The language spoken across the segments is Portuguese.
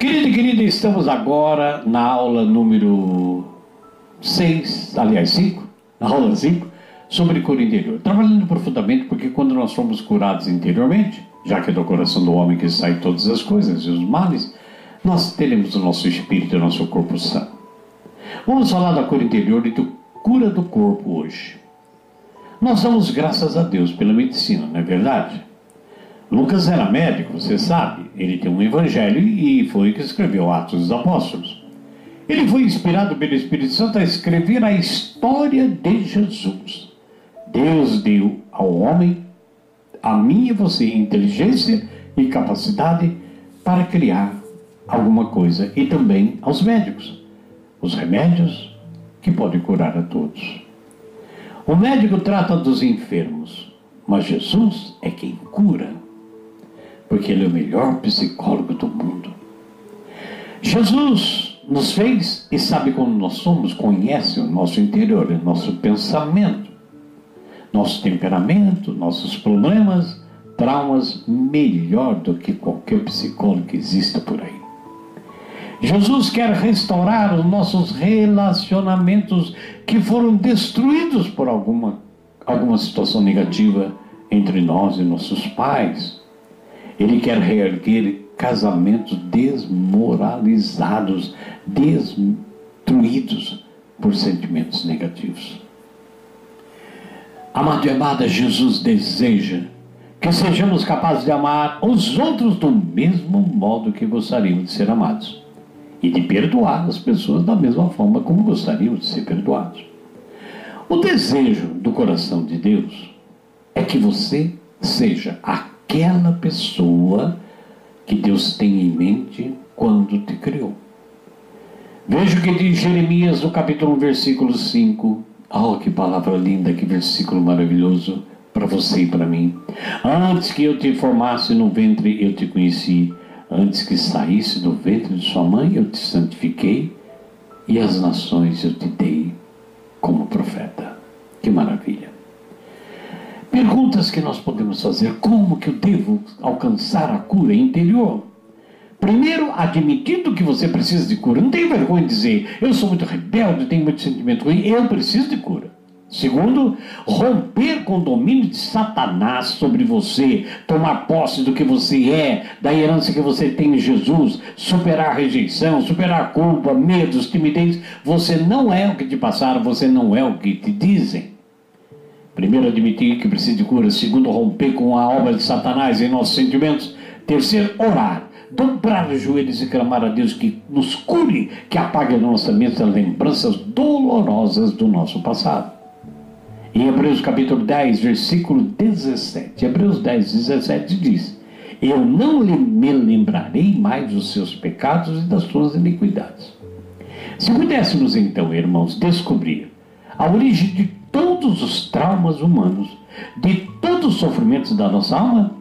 Querido e querida, estamos agora na aula número 6, aliás 5, na aula 5, sobre cura interior. Trabalhando profundamente, porque quando nós somos curados interiormente, já que é do coração do homem que sai todas as coisas e os males, nós teremos o nosso espírito e o nosso corpo são. Vamos falar da cura interior e da cura do corpo hoje. Nós damos graças a Deus pela medicina, não é verdade? Lucas era médico, você sabe. Ele tem um evangelho e foi que escreveu Atos dos Apóstolos. Ele foi inspirado pelo Espírito Santo a escrever a história de Jesus. Deus deu ao homem, a mim e você, inteligência e capacidade para criar alguma coisa e também aos médicos. Os remédios que podem curar a todos. O médico trata dos enfermos, mas Jesus é quem cura porque Ele é o melhor psicólogo do mundo. Jesus nos fez e sabe como nós somos, conhece o nosso interior, o nosso pensamento, nosso temperamento, nossos problemas, traumas, melhor do que qualquer psicólogo que exista por aí. Jesus quer restaurar os nossos relacionamentos que foram destruídos por alguma, alguma situação negativa entre nós e nossos pais ele quer reerguer casamentos desmoralizados, destruídos por sentimentos negativos. Amado e amada, Jesus deseja que sejamos capazes de amar os outros do mesmo modo que gostaríamos de ser amados e de perdoar as pessoas da mesma forma como gostaríamos de ser perdoados. O desejo do coração de Deus é que você seja a aquela pessoa que Deus tem em mente quando te criou. Veja o que diz Jeremias no capítulo 1, versículo 5. Oh, que palavra linda, que versículo maravilhoso para você e para mim. Antes que eu te formasse no ventre, eu te conheci. Antes que saísse do ventre de sua mãe, eu te santifiquei. E as nações eu te dei como profeta. Que maravilha. Perguntas que nós podemos fazer: como que eu devo alcançar a cura interior? Primeiro, admitindo que você precisa de cura. Não tem vergonha de dizer, eu sou muito rebelde, tenho muito sentimento ruim, eu preciso de cura. Segundo, romper com o domínio de Satanás sobre você, tomar posse do que você é, da herança que você tem em Jesus, superar a rejeição, superar a culpa, medos, timidez. Você não é o que te passaram, você não é o que te dizem. Primeiro, admitir que precisa de cura. Segundo, romper com a obra de Satanás em nossos sentimentos. Terceiro, orar. Dobrar os joelhos e clamar a Deus que nos cure, que apague na nossa mente as lembranças dolorosas do nosso passado. Em Hebreus capítulo 10, versículo 17. Hebreus 10, 17 diz: Eu não me lembrarei mais dos seus pecados e das suas iniquidades. Se pudéssemos então, irmãos, descobrir a origem de todos os traumas humanos, de todos os sofrimentos da nossa alma,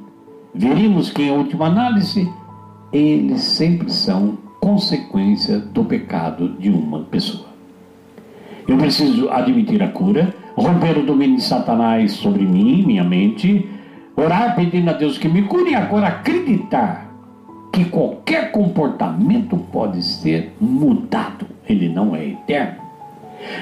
veríamos que, em última análise, eles sempre são consequência do pecado de uma pessoa. Eu preciso admitir a cura, romper o domínio de Satanás sobre mim, minha mente, orar pedindo a Deus que me cure e agora acreditar que qualquer comportamento pode ser mudado, ele não é eterno.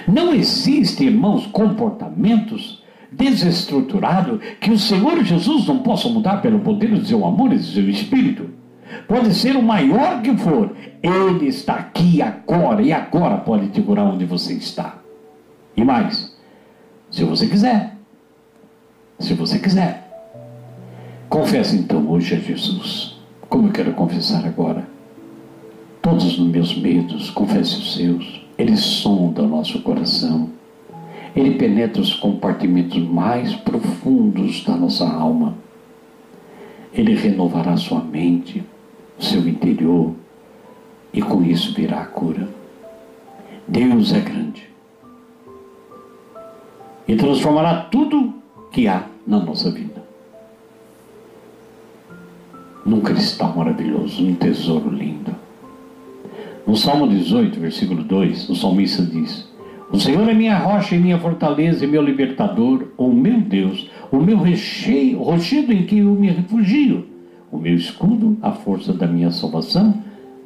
Não existe, irmãos, comportamentos desestruturados que o Senhor Jesus não possa mudar pelo poder do seu amor e do seu espírito. Pode ser o maior que for, Ele está aqui agora e agora pode te curar onde você está. E mais, se você quiser, se você quiser, confesse então hoje a Jesus, como eu quero confessar agora. Todos os meus medos, confesse os seus ele sonda o nosso coração. Ele penetra os compartimentos mais profundos da nossa alma. Ele renovará sua mente, seu interior, e com isso virá a cura. Deus é grande e transformará tudo que há na nossa vida num cristal maravilhoso, num tesouro lindo. No Salmo 18, versículo 2, o salmista diz: O Senhor é minha rocha e minha fortaleza e meu libertador, o meu Deus, o meu recheio, rochedo em que eu me refugio, o meu escudo, a força da minha salvação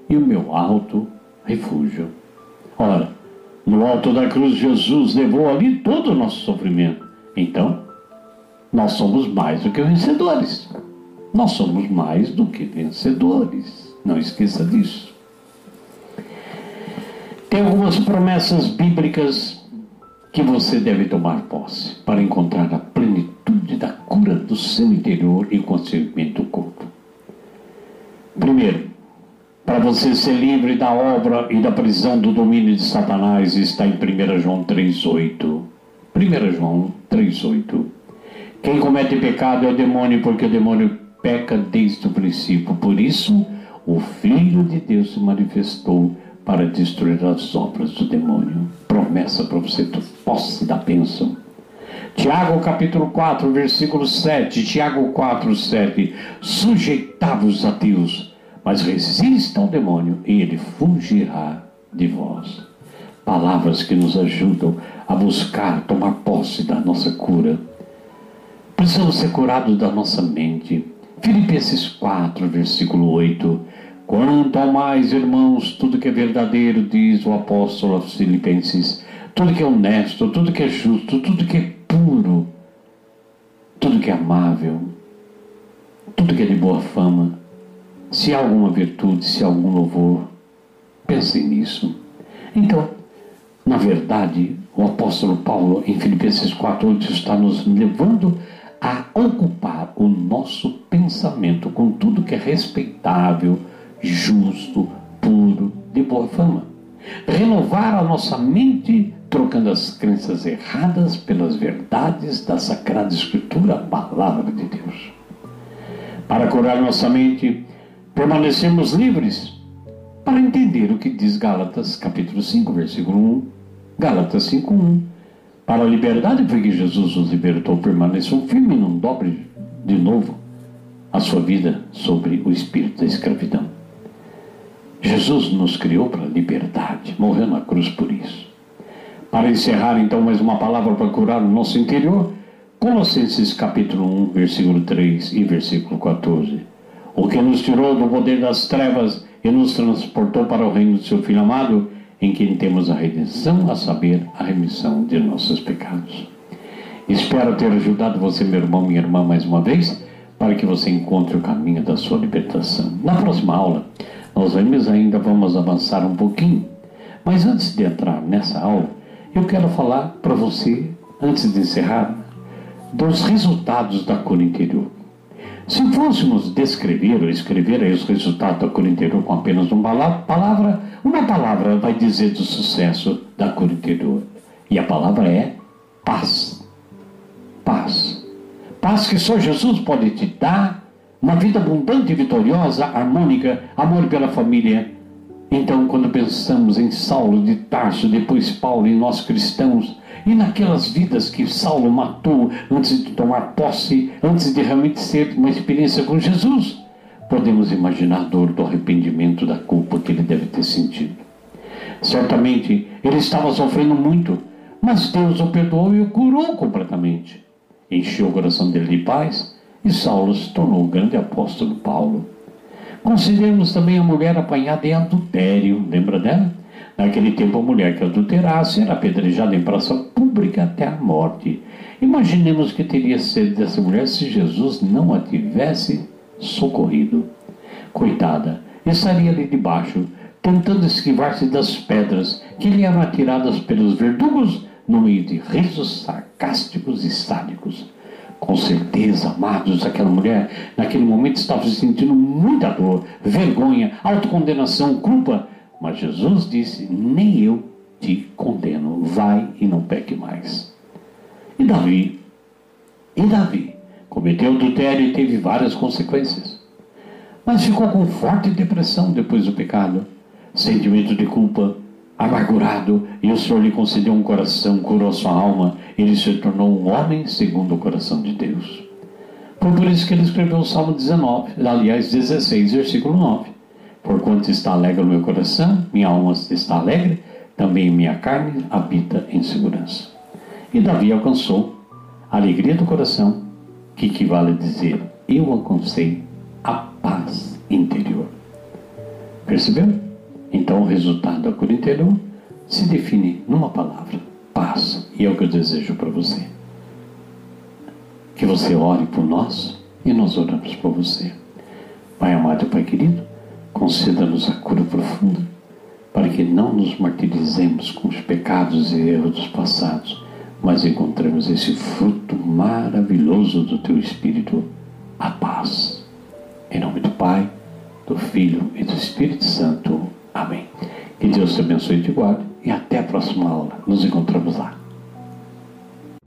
e o meu alto refúgio. Ora, no alto da cruz, Jesus levou ali todo o nosso sofrimento. Então, nós somos mais do que vencedores. Nós somos mais do que vencedores. Não esqueça disso. Tem algumas promessas bíblicas que você deve tomar posse para encontrar a plenitude da cura do seu interior e consequentemente do corpo. Primeiro, para você ser livre da obra e da prisão do domínio de Satanás, está em 1 João 3,8. 1 João 3,8. Quem comete pecado é o demônio, porque o demônio peca desde o princípio. Por isso, o Filho de Deus se manifestou para destruir as obras do demônio. Promessa para você ter posse da bênção. Tiago capítulo 4, versículo 7. Tiago 4, 7. Sujeitai-vos a Deus, mas resista ao demônio e ele fugirá de vós. Palavras que nos ajudam a buscar, tomar posse da nossa cura. Precisamos ser curados da nossa mente. Filipenses 4, versículo 8. Quanto ao mais, irmãos, tudo que é verdadeiro, diz o apóstolo aos Filipenses, tudo que é honesto, tudo que é justo, tudo que é puro, tudo que é amável, tudo que é de boa fama, se há alguma virtude, se há algum louvor, pensem nisso. Então, na verdade, o apóstolo Paulo, em Filipenses 4,8, está nos levando a ocupar o nosso pensamento com tudo que é respeitável, justo, puro, de boa fama. Renovar a nossa mente, trocando as crenças erradas pelas verdades da Sagrada Escritura, a palavra de Deus. Para curar nossa mente, permanecemos livres para entender o que diz Gálatas, capítulo 5, versículo 1. Gálatas 5, 1. Para a liberdade foi que Jesus os libertou, permaneçam firmes não dobre de novo a sua vida sobre o espírito da escravidão. Jesus nos criou para a liberdade, morreu na cruz por isso. Para encerrar então mais uma palavra para curar o nosso interior, Colossenses capítulo 1, versículo 3 e versículo 14. O que nos tirou do poder das trevas e nos transportou para o reino do seu Filho amado, em quem temos a redenção, a saber, a remissão de nossos pecados. Espero ter ajudado você, meu irmão, minha irmã, mais uma vez, para que você encontre o caminho da sua libertação. Na próxima aula, nós vamos ainda vamos avançar um pouquinho. Mas antes de entrar nessa aula, eu quero falar para você, antes de encerrar, dos resultados da cura interior. Se fôssemos descrever ou escrever os resultados da cura interior com apenas uma palavra, uma palavra vai dizer do sucesso da cura interior. E a palavra é paz. Paz. Paz que só Jesus pode te dar uma vida abundante, vitoriosa, harmônica, amor pela família. Então, quando pensamos em Saulo de Tarso, depois Paulo e nós cristãos, e naquelas vidas que Saulo matou antes de tomar posse, antes de realmente ser uma experiência com Jesus, podemos imaginar a dor do arrependimento da culpa que ele deve ter sentido. Certamente ele estava sofrendo muito, mas Deus o perdoou e o curou completamente. Encheu o coração dele de paz e Saulo se tornou o grande apóstolo Paulo. Consideremos também a mulher apanhada em adultério, lembra dela? Naquele tempo, a mulher que adulterasse era apedrejada em praça pública até a morte. Imaginemos que teria sido dessa mulher se Jesus não a tivesse socorrido. Coitada, estaria ali debaixo, tentando esquivar-se das pedras que lhe eram atiradas pelos verdugos no meio de risos sarcásticos e sádicos. Com certeza, amados, aquela mulher naquele momento estava se sentindo muita dor, vergonha, autocondenação, culpa. Mas Jesus disse: Nem eu te condeno, vai e não peque mais. E Davi? E Davi? Cometeu adultério e teve várias consequências. Mas ficou com forte depressão depois do pecado, sentimento de culpa, amargurado, e o Senhor lhe concedeu um coração, curou sua alma, ele se tornou um homem segundo o coração de Deus. Foi por isso que ele escreveu o Salmo 19, aliás, 16, versículo 9. Porquanto está alegre o meu coração, minha alma está alegre, também minha carne habita em segurança. E Davi alcançou a alegria do coração, que equivale a dizer: Eu alcancei a paz interior. Percebeu? Então o resultado da cura interior se define numa palavra: paz. E é o que eu desejo para você. Que você ore por nós e nós oramos por você. Pai amado e Pai querido, conceda-nos a cura profunda para que não nos martirizemos com os pecados e erros dos passados, mas encontremos esse fruto maravilhoso do Teu Espírito, a paz. Em nome do Pai, do Filho e do Espírito Santo. Amém. Que Deus te abençoe e te guarde e até a próxima aula. Nos encontramos lá.